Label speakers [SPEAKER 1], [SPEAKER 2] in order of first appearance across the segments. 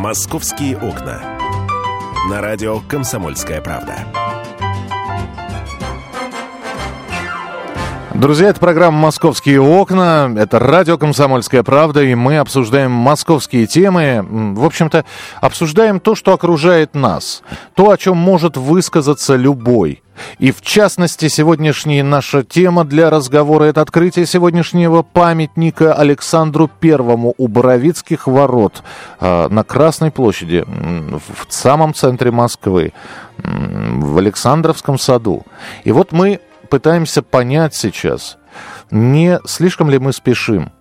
[SPEAKER 1] «Московские окна». На радио «Комсомольская правда».
[SPEAKER 2] Друзья, это программа «Московские окна», это радио «Комсомольская правда», и мы обсуждаем московские темы. В общем-то, обсуждаем то, что окружает нас, то, о чем может высказаться любой. И в частности, сегодняшняя наша тема для разговора – это открытие сегодняшнего памятника Александру Первому у Боровицких ворот э, на Красной площади, в самом центре Москвы, в Александровском саду. И вот мы пытаемся понять сейчас, не слишком ли мы спешим,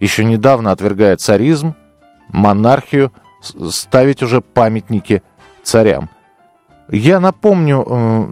[SPEAKER 2] еще недавно отвергая царизм, монархию, ставить уже памятники царям. Я напомню, э,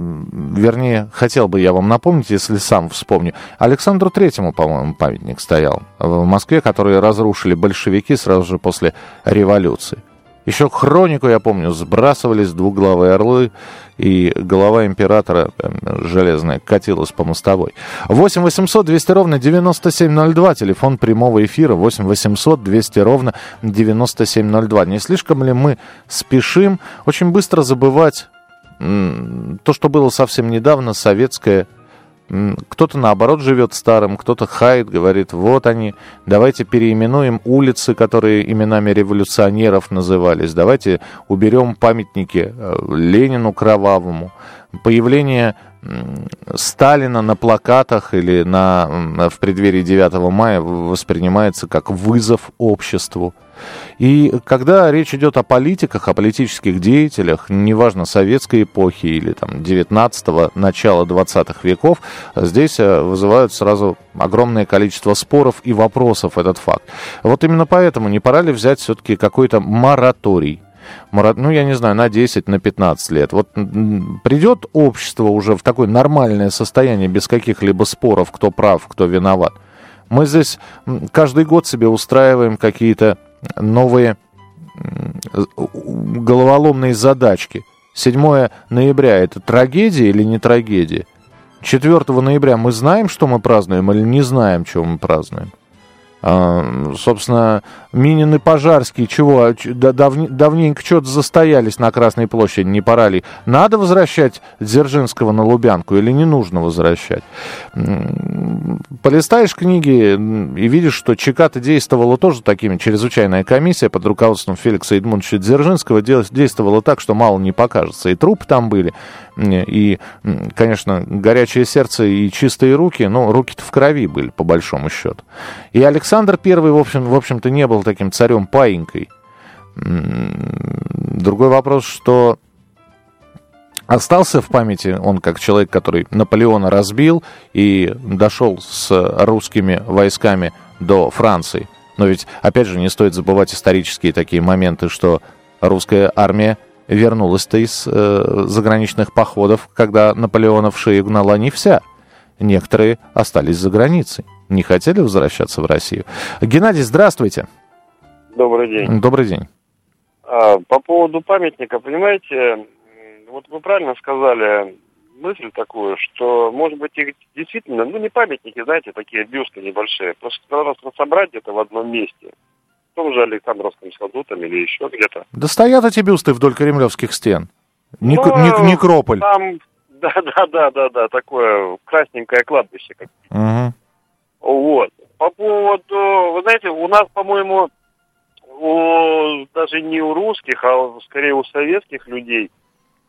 [SPEAKER 2] вернее, хотел бы я вам напомнить, если сам вспомню. Александру Третьему, по-моему, памятник стоял в Москве, который разрушили большевики сразу же после революции. Еще хронику, я помню, сбрасывались двуглавые орлы, и голова императора железная катилась по мостовой. 8 800 200 ровно 9702, телефон прямого эфира 8 800 200 ровно 9702. Не слишком ли мы спешим очень быстро забывать то, что было совсем недавно, советское кто-то, наоборот, живет старым, кто-то хает, говорит, вот они, давайте переименуем улицы, которые именами революционеров назывались, давайте уберем памятники э, Ленину Кровавому. Появление Сталина на плакатах или на, в преддверии 9 мая воспринимается как вызов обществу. И когда речь идет о политиках, о политических деятелях, неважно, советской эпохи или там 19-го, начала 20-х веков, здесь э, вызывают сразу огромное количество споров и вопросов этот факт. Вот именно поэтому не пора ли взять все-таки какой-то мораторий? Ну, я не знаю, на 10, на 15 лет. Вот придет общество уже в такое нормальное состояние, без каких-либо споров, кто прав, кто виноват. Мы здесь каждый год себе устраиваем какие-то новые головоломные задачки. 7 ноября это трагедия или не трагедия? 4 ноября мы знаем, что мы празднуем или не знаем, что мы празднуем? А, собственно, Минин и Пожарский, чего, дав, давненько что-то застоялись на Красной площади, не пора ли? Надо возвращать Дзержинского на Лубянку или не нужно возвращать? Полистаешь книги и видишь, что ЧК-то действовала тоже такими, чрезвычайная комиссия под руководством Феликса Эдмундовича Дзержинского действовала так, что мало не покажется. И трупы там были, и, конечно, горячее сердце и чистые руки, но руки-то в крови были, по большому счету. И Александр Первый, в, общем, в общем-то, не был таким царем-паинькой. Другой вопрос, что остался в памяти он как человек, который Наполеона разбил и дошел с русскими войсками до Франции. Но ведь, опять же, не стоит забывать исторические такие моменты, что русская армия вернулась-то из э, заграничных походов, когда Наполеона в шею гнала не вся. Некоторые остались за границей. Не хотели возвращаться в Россию. Геннадий, здравствуйте.
[SPEAKER 3] Добрый день.
[SPEAKER 2] Добрый день.
[SPEAKER 3] А, по поводу памятника, понимаете, вот вы правильно сказали мысль такую, что, может быть, их действительно, ну, не памятники, знаете, такие бюсты небольшие, просто надо собрать где-то в одном месте в том же Александровском саду там или еще где-то.
[SPEAKER 2] Да стоят эти бюсты вдоль кремлевских стен. Ник, ну, ник, некрополь.
[SPEAKER 3] Там, да, да, да, да, да, такое красненькое кладбище. Как.
[SPEAKER 2] Угу.
[SPEAKER 3] Вот. По поводу, вы знаете, у нас, по-моему, у, даже не у русских, а скорее у советских людей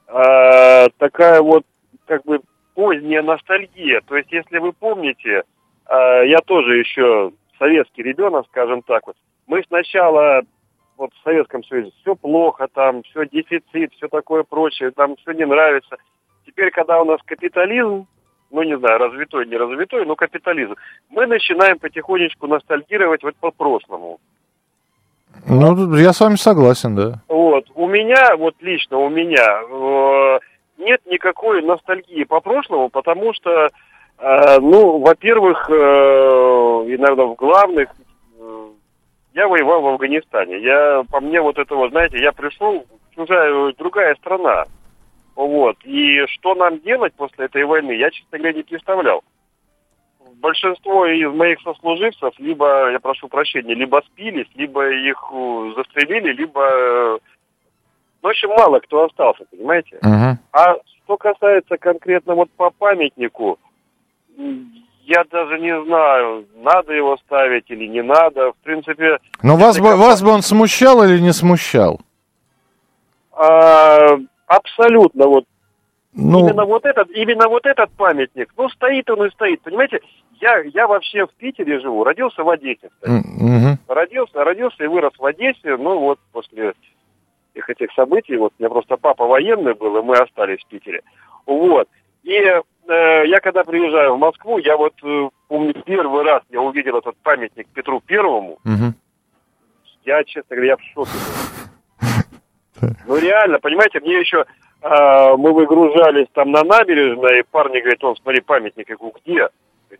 [SPEAKER 3] э, такая вот как бы поздняя ностальгия. То есть, если вы помните, э, я тоже еще советский ребенок, скажем так, вот, мы сначала вот в Советском Союзе все плохо, там все дефицит, все такое прочее, там все не нравится. Теперь, когда у нас капитализм, ну не знаю, развитой, не развитой, но капитализм, мы начинаем потихонечку ностальгировать вот по прошлому.
[SPEAKER 2] Ну, я с вами согласен, да.
[SPEAKER 3] Вот, у меня, вот лично у меня, э, нет никакой ностальгии по прошлому, потому что, э, ну, во-первых, э, и, наверное, в главных я воевал в Афганистане. Я, по мне, вот этого, знаете, я пришел, чужая, другая страна. Вот. И что нам делать после этой войны, я, честно говоря, не представлял. большинство из моих сослуживцев либо, я прошу прощения, либо спились, либо их застрелили, либо... Э, ну, в общем, мало кто остался, понимаете?
[SPEAKER 2] Угу.
[SPEAKER 3] А что касается конкретно вот по памятнику, я даже не знаю, надо его ставить или не надо. В принципе...
[SPEAKER 2] Но вас бы, вас бы он смущал или не смущал?
[SPEAKER 3] А, абсолютно вот. Ну... Именно вот этот, именно вот этот памятник, ну стоит он и стоит, понимаете? Я, я вообще в Питере живу, родился в Одессе.
[SPEAKER 2] Mm-hmm.
[SPEAKER 3] Родился, родился и вырос в Одессе, ну вот после всех этих событий, вот у меня просто папа военный был, и мы остались в Питере. Вот. И э, я когда приезжаю в Москву, я вот э, помню первый раз я увидел этот памятник Петру Первому.
[SPEAKER 2] Угу.
[SPEAKER 3] Я, честно говоря, я в шоке. Ну реально, понимаете, мне еще э, мы выгружались там на набережной, и парни говорят, он, смотри, памятник, я говорю, где?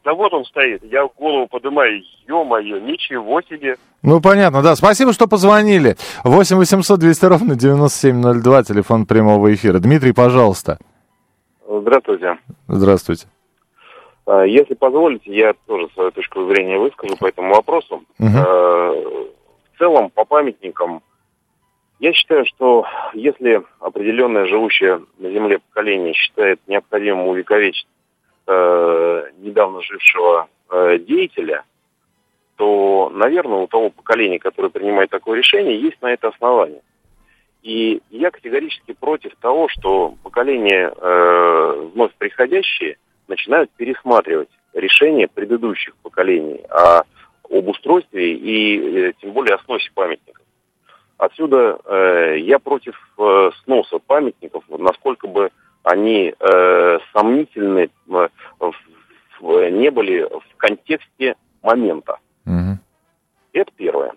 [SPEAKER 3] да вот он стоит. Я голову поднимаю, ё-моё, ничего себе.
[SPEAKER 2] Ну, понятно, да. Спасибо, что позвонили. 8 800 200 ровно 9702, телефон прямого эфира. Дмитрий, пожалуйста.
[SPEAKER 3] Здравствуйте.
[SPEAKER 2] Здравствуйте.
[SPEAKER 3] А, если позволите, я тоже свою точку зрения выскажу по этому вопросу.
[SPEAKER 2] Угу.
[SPEAKER 3] В целом, по памятникам, я считаю, что если определенное живущее на Земле поколение считает необходимым увековечить э, недавно жившего э, деятеля, то, наверное, у того поколения, которое принимает такое решение, есть на это основание. И я категорически против того, что поколения э, вновь приходящие начинают пересматривать решения предыдущих поколений о, об устройстве и э, тем более о сносе памятников. Отсюда э, я против э, сноса памятников, насколько бы они э, сомнительны э, в, не были в контексте момента.
[SPEAKER 2] Угу.
[SPEAKER 3] Это первое.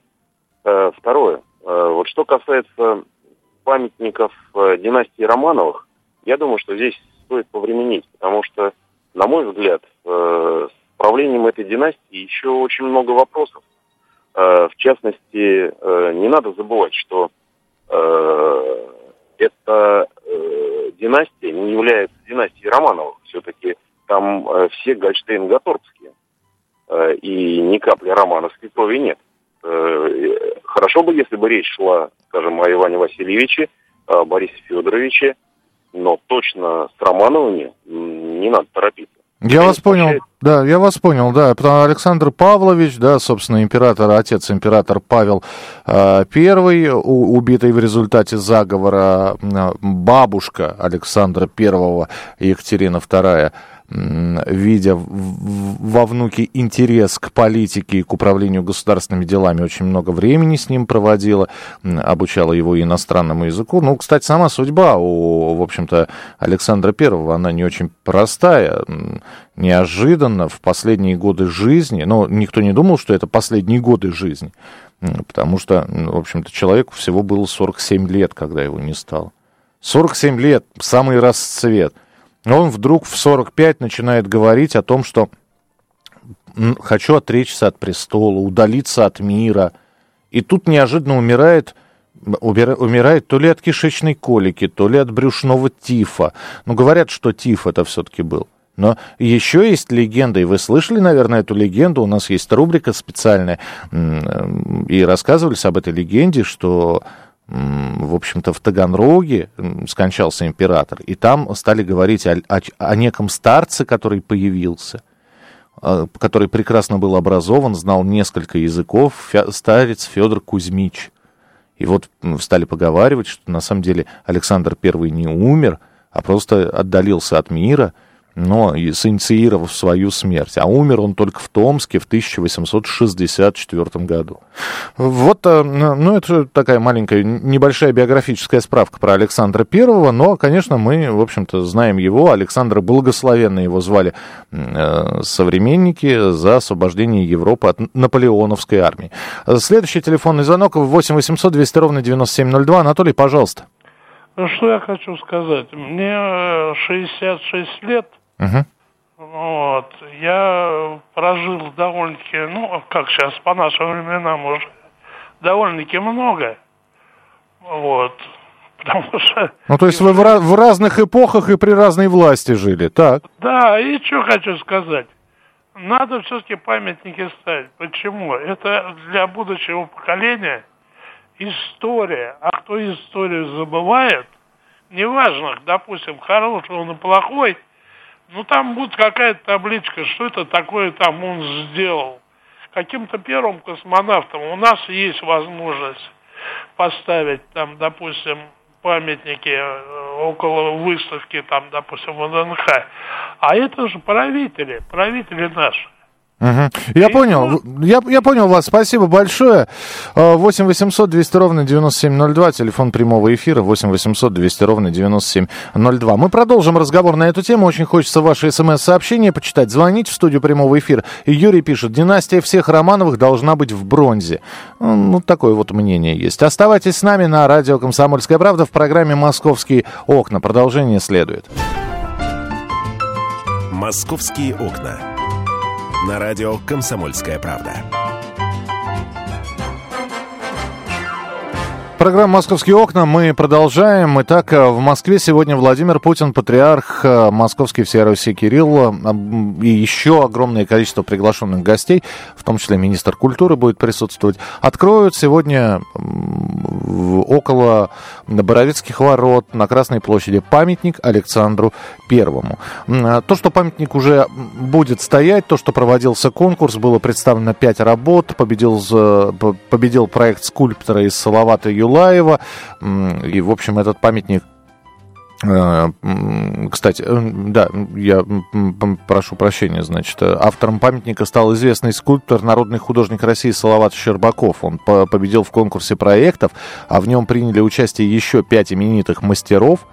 [SPEAKER 3] Э, второе. Э, вот что касается памятников э, династии Романовых, я думаю, что здесь стоит повременить, потому что, на мой взгляд, э, с правлением этой династии еще очень много вопросов. Э, в частности, не надо забывать, что эта династия не является династией Романовых. Все-таки там все Гольштейн-Гаторбские. И ни капли романовской крови нет. Хорошо бы, если бы речь шла, скажем, о Иване Васильевиче, о Борисе Федоровиче, но точно с Романовыми не надо торопиться.
[SPEAKER 2] Я вас понял, да, я вас понял, да. Александр Павлович, да, собственно, император, отец император Павел э, I, убитый в результате заговора, э, бабушка Александра I, Екатерина II, видя во внуке интерес к политике и к управлению государственными делами, очень много времени с ним проводила, обучала его иностранному языку. Ну, кстати, сама судьба у, в общем-то, Александра Первого, она не очень простая. Неожиданно в последние годы жизни, но никто не думал, что это последние годы жизни, потому что, в общем-то, человеку всего было 47 лет, когда его не стало. 47 лет, самый расцвет – он вдруг в 45 начинает говорить о том, что хочу отречься от престола, удалиться от мира. И тут неожиданно умирает, умирает то ли от кишечной колики, то ли от брюшного тифа. Ну, говорят, что тиф это все-таки был. Но еще есть легенда, и вы слышали, наверное, эту легенду, у нас есть рубрика специальная, и рассказывались об этой легенде, что в общем-то, в Таганроге скончался император, и там стали говорить о, о, о неком старце, который появился, а, который прекрасно был образован, знал несколько языков, старец Федор Кузьмич. И вот стали поговаривать, что на самом деле Александр I не умер, а просто отдалился от мира – но синициировав свою смерть. А умер он только в Томске в 1864 году. Вот, э, ну, это такая маленькая, небольшая биографическая справка про Александра Первого, но, конечно, мы, в общем-то, знаем его. Александра Благословенно его звали э, современники за освобождение Европы от наполеоновской армии. Следующий телефонный звонок 8 800 200 ровно 9702. Анатолий, пожалуйста.
[SPEAKER 4] Что я хочу сказать? Мне 66 э, лет,
[SPEAKER 2] Угу.
[SPEAKER 4] Вот. Я прожил довольно-таки, ну, как сейчас, по нашим временам уже, довольно-таки много. Вот. Потому что...
[SPEAKER 2] Ну, то есть вы в, в разных эпохах и при разной власти жили, так?
[SPEAKER 4] Да, и что хочу сказать. надо все-таки памятники ставить. Почему? Это для будущего поколения история. А кто историю забывает, неважно, допустим, хороший он и плохой, ну там будет какая-то табличка, что это такое там он сделал. Каким-то первым космонавтом у нас есть возможность поставить там, допустим, памятники э, около выставки, там, допустим, в ВДНХ. А это же правители, правители наши.
[SPEAKER 2] Угу. Я понял, я, я понял вас, спасибо большое. 8 800 200 ровно 9702, телефон прямого эфира 8 800 200 ровно 9702. Мы продолжим разговор на эту тему, очень хочется ваши смс-сообщения почитать. Звоните в студию прямого эфира. Юрий пишет, династия всех Романовых должна быть в бронзе. Ну, такое вот мнение есть. Оставайтесь с нами на радио «Комсомольская правда» в программе «Московские окна». Продолжение следует.
[SPEAKER 1] «Московские окна» на радио «Комсомольская правда».
[SPEAKER 2] Программа «Московские окна». Мы продолжаем. Итак, в Москве сегодня Владимир Путин, патриарх, э, московский всея Руси Кирилл э, и еще огромное количество приглашенных гостей, в том числе министр культуры будет присутствовать, откроют сегодня около Боровицких ворот на Красной площади памятник Александру Первому. Э, то, что памятник уже будет стоять, то, что проводился конкурс, было представлено пять работ, победил, победил проект скульптора из Салавата Юла Юлаева. И, в общем, этот памятник кстати, э, да, я прошу прощения, значит, автором памятника стал известный скульптор, народный художник России Салават Щербаков. Он победил в конкурсе проектов, а в нем приняли участие еще пять именитых мастеров.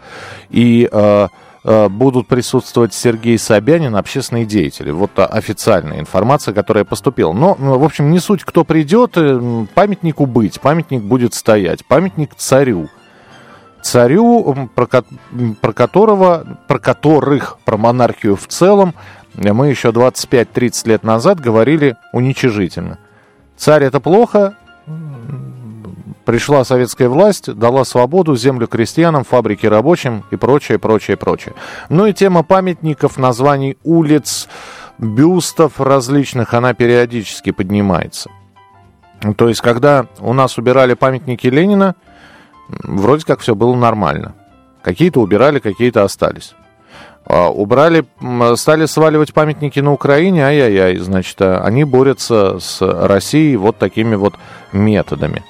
[SPEAKER 2] И э, Э, будут присутствовать Сергей Собянин, общественные деятели. Вот официальная информация, которая поступила. Но, в общем, не суть, кто придет, э, памятнику быть, памятник будет стоять, памятник царю. Царю, про, про которого, про которых, про монархию в целом, мы еще 25-30 лет назад говорили уничижительно. Царь это плохо, Пришла советская власть, дала свободу, землю крестьянам, фабрики рабочим и прочее, прочее, прочее. Ну и тема памятников, названий улиц, бюстов различных, она периодически поднимается. То есть, когда у нас убирали памятники Ленина, вроде как все было нормально. Какие-то убирали, какие-то остались. А, убрали, стали сваливать памятники на Украине, ай-яй-яй, значит, они борются с Россией вот такими вот методами.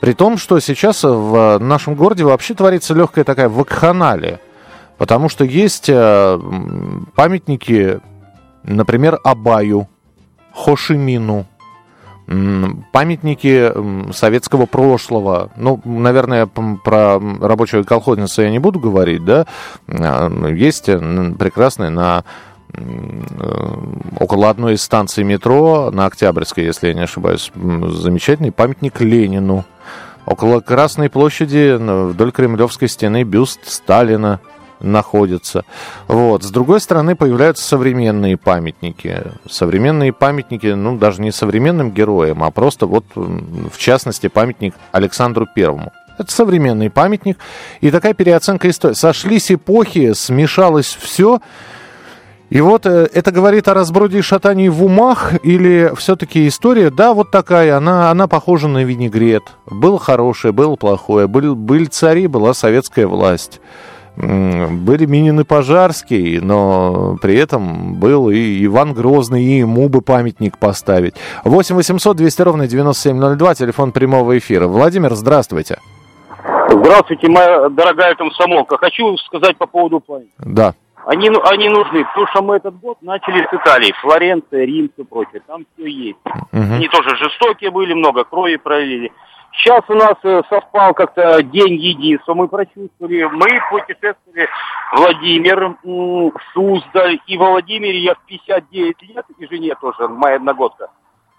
[SPEAKER 2] При том, что сейчас в нашем городе вообще творится легкая такая вакханалия. Потому что есть э, памятники, например, Абаю, Хошимину, памятники советского прошлого. Ну, наверное, про рабочую колхозницу я не буду говорить, да. А, есть прекрасные на Э, около одной из станций метро на Октябрьской, если я не ошибаюсь, замечательный памятник Ленину. Около Красной площади вдоль Кремлевской стены бюст Сталина находится. Вот. С другой стороны, появляются современные памятники. Современные памятники, ну, даже не современным героям, а просто вот, в частности, памятник Александру Первому. Это современный памятник. И такая переоценка истории. Сошлись эпохи, смешалось все. И вот э, это говорит о разброде и шатании в умах или все-таки история, да, вот такая, она, она похожа на винегрет. Было хорошее, было плохое, были, были цари, была советская власть. Были Минин и Пожарский, но при этом был и Иван Грозный, и ему бы памятник поставить. 8 800 200 ровно 9702, телефон прямого эфира. Владимир, здравствуйте.
[SPEAKER 5] Здравствуйте, моя дорогая комсомолка. Хочу сказать по поводу памятника.
[SPEAKER 2] Да.
[SPEAKER 5] Они, они нужны, потому что мы этот год начали с Италии, Флоренция, Рим, все прочее. Там все есть. Угу. Они тоже жестокие были, много крови пролили. Сейчас у нас э, совпал как-то день единства, мы прочувствовали. Мы путешествовали Владимир, Суздаль. И в Владимире я в 59 лет, и жене тоже, моя одногодка.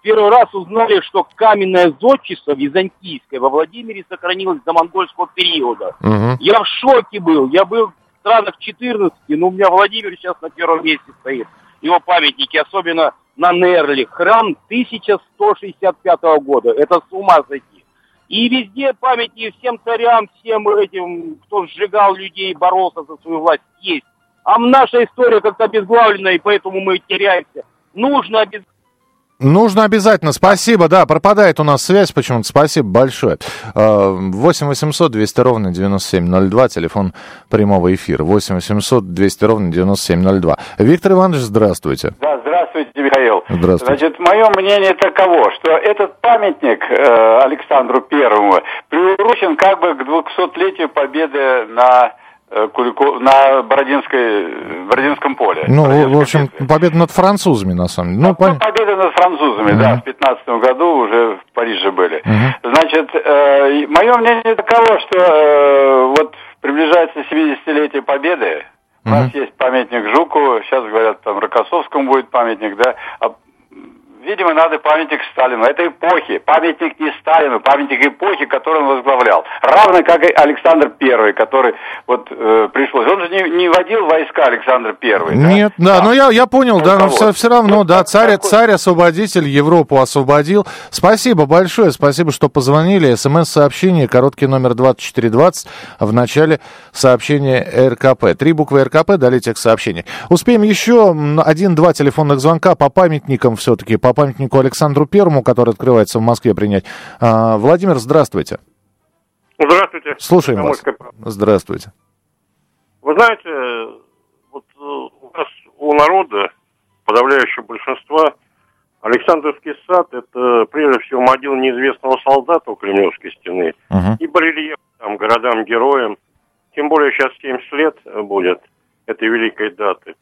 [SPEAKER 5] Первый раз узнали, что каменное зодчество византийское во Владимире сохранилось до монгольского периода. Угу. Я в шоке был. Я был странах 14, но у меня Владимир сейчас на первом месте стоит. Его памятники, особенно на Нерли. Храм 1165 года. Это с ума сойти. И везде памяти всем царям, всем этим, кто сжигал людей, боролся за свою власть, есть. А наша история как-то обезглавлена, и поэтому мы теряемся. нужно обязательно
[SPEAKER 2] Нужно обязательно. Спасибо. Да, пропадает у нас связь почему-то. Спасибо большое. 8 800 200 ровно 9702. Телефон прямого эфира. 8 800 200 ровно 9702. Виктор Иванович, здравствуйте.
[SPEAKER 6] Да, здравствуйте,
[SPEAKER 2] Здравствуйте.
[SPEAKER 6] Значит, мое мнение таково, что этот памятник э, Александру Первому приурочен как бы к 200-летию победы на э, Кулико- на Бородинской, Бородинском поле.
[SPEAKER 2] Ну,
[SPEAKER 6] Бородинской
[SPEAKER 2] в общем,
[SPEAKER 6] битве.
[SPEAKER 2] победа над французами, на самом деле. Ну,
[SPEAKER 6] Ну,
[SPEAKER 2] пон-
[SPEAKER 6] победа над французами, да, в 15 году уже в Париже были. Значит, э, мое мнение таково, что э, вот приближается 70-летие победы. У нас есть памятник Жуку, сейчас говорят, там Рокоссовскому будет памятник, да. А, видимо, надо памятник Сталину. Это эпохи. Памятник не Сталину, памятник эпохи, которую он возглавлял. Равно как и Александр Первый, который вот э, пришлось. Он же не, не водил войска Александр Первый. да?
[SPEAKER 2] Нет, да,
[SPEAKER 6] А,
[SPEAKER 2] но я, я понял, да, но все,
[SPEAKER 6] руководство.
[SPEAKER 2] равно,
[SPEAKER 6] Ну,
[SPEAKER 2] да, царь,
[SPEAKER 6] такой-
[SPEAKER 2] царь-освободитель Европу освободил. Спасибо большое, спасибо, что позвонили. СМС-сообщение, короткий номер 2420, в начале сообщения РКП. Три буквы РКП, далее текст сообщения. Успеем еще один-два телефонных звонка по памятникам все-таки, по памятнику Александру Первому, который открывается в Москве, принять. А, Владимир, здравствуйте.
[SPEAKER 7] Здравствуйте.
[SPEAKER 2] Слушаем вас. Здравствуйте.
[SPEAKER 7] Вы знаете, вот э, у нас у народа, подавляющего большинства, Александровский сад – это прежде всего могила неизвестного солдата у Кремлевской стены
[SPEAKER 2] Мгм.
[SPEAKER 7] и барельеф там городам-героям. Тем более сейчас 70 лет будет этой великой даты.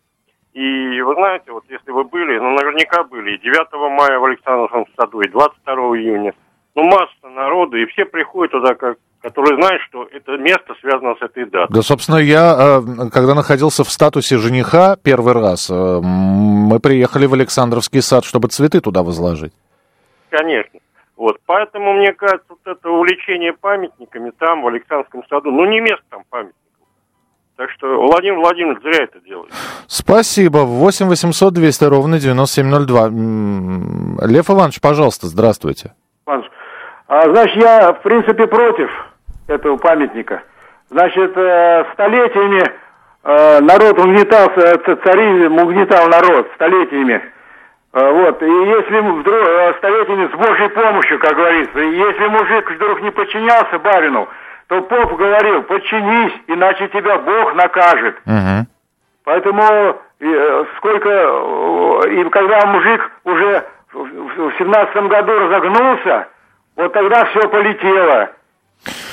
[SPEAKER 7] И вы знаете, вот если вы были, ну наверняка были, и 9 мая в Александровском саду, и 22 июня. Ну масса народу, и все приходят туда, как, которые знают, что это место связано с этой датой.
[SPEAKER 2] Да, собственно, я, э, когда находился в статусе жениха первый раз, э, мы приехали в Александровский сад, чтобы цветы туда возложить.
[SPEAKER 7] Конечно. Вот, поэтому, мне кажется, вот это увлечение памятниками там, в Александровском саду, ну, не место там памятников. Так что Владимир Владимирович зря это делает.
[SPEAKER 2] Спасибо. 8 800 200 ровно 9702. М, Лев Иванович, пожалуйста, здравствуйте.
[SPEAKER 8] Иванович, а, значит, я, в принципе, против этого памятника. Значит, э, столетиями э, народ угнетался, ц- царизм угнетал народ столетиями. Э, вот, и если вдруг, э, столетиями с Божьей помощью, как говорится, если мужик вдруг не подчинялся барину, то поп говорил, подчинись, иначе тебя Бог накажет.
[SPEAKER 2] Мгм.
[SPEAKER 8] Поэтому э, сколько, э, и когда мужик уже в- семнадцатом году разогнулся, вот тогда все полетело.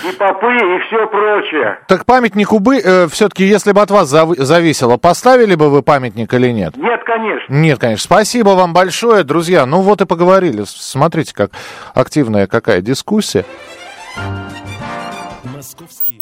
[SPEAKER 8] И попы, и все прочее.
[SPEAKER 2] Так памятнику бы, все-таки, если бы от вас зав- зависело, поставили бы вы памятник или нет?
[SPEAKER 8] Нет, конечно.
[SPEAKER 2] Нет, конечно. Спасибо вам большое, друзья. Ну вот и поговорили. Смотрите, как активная какая дискуссия.
[SPEAKER 1] Московские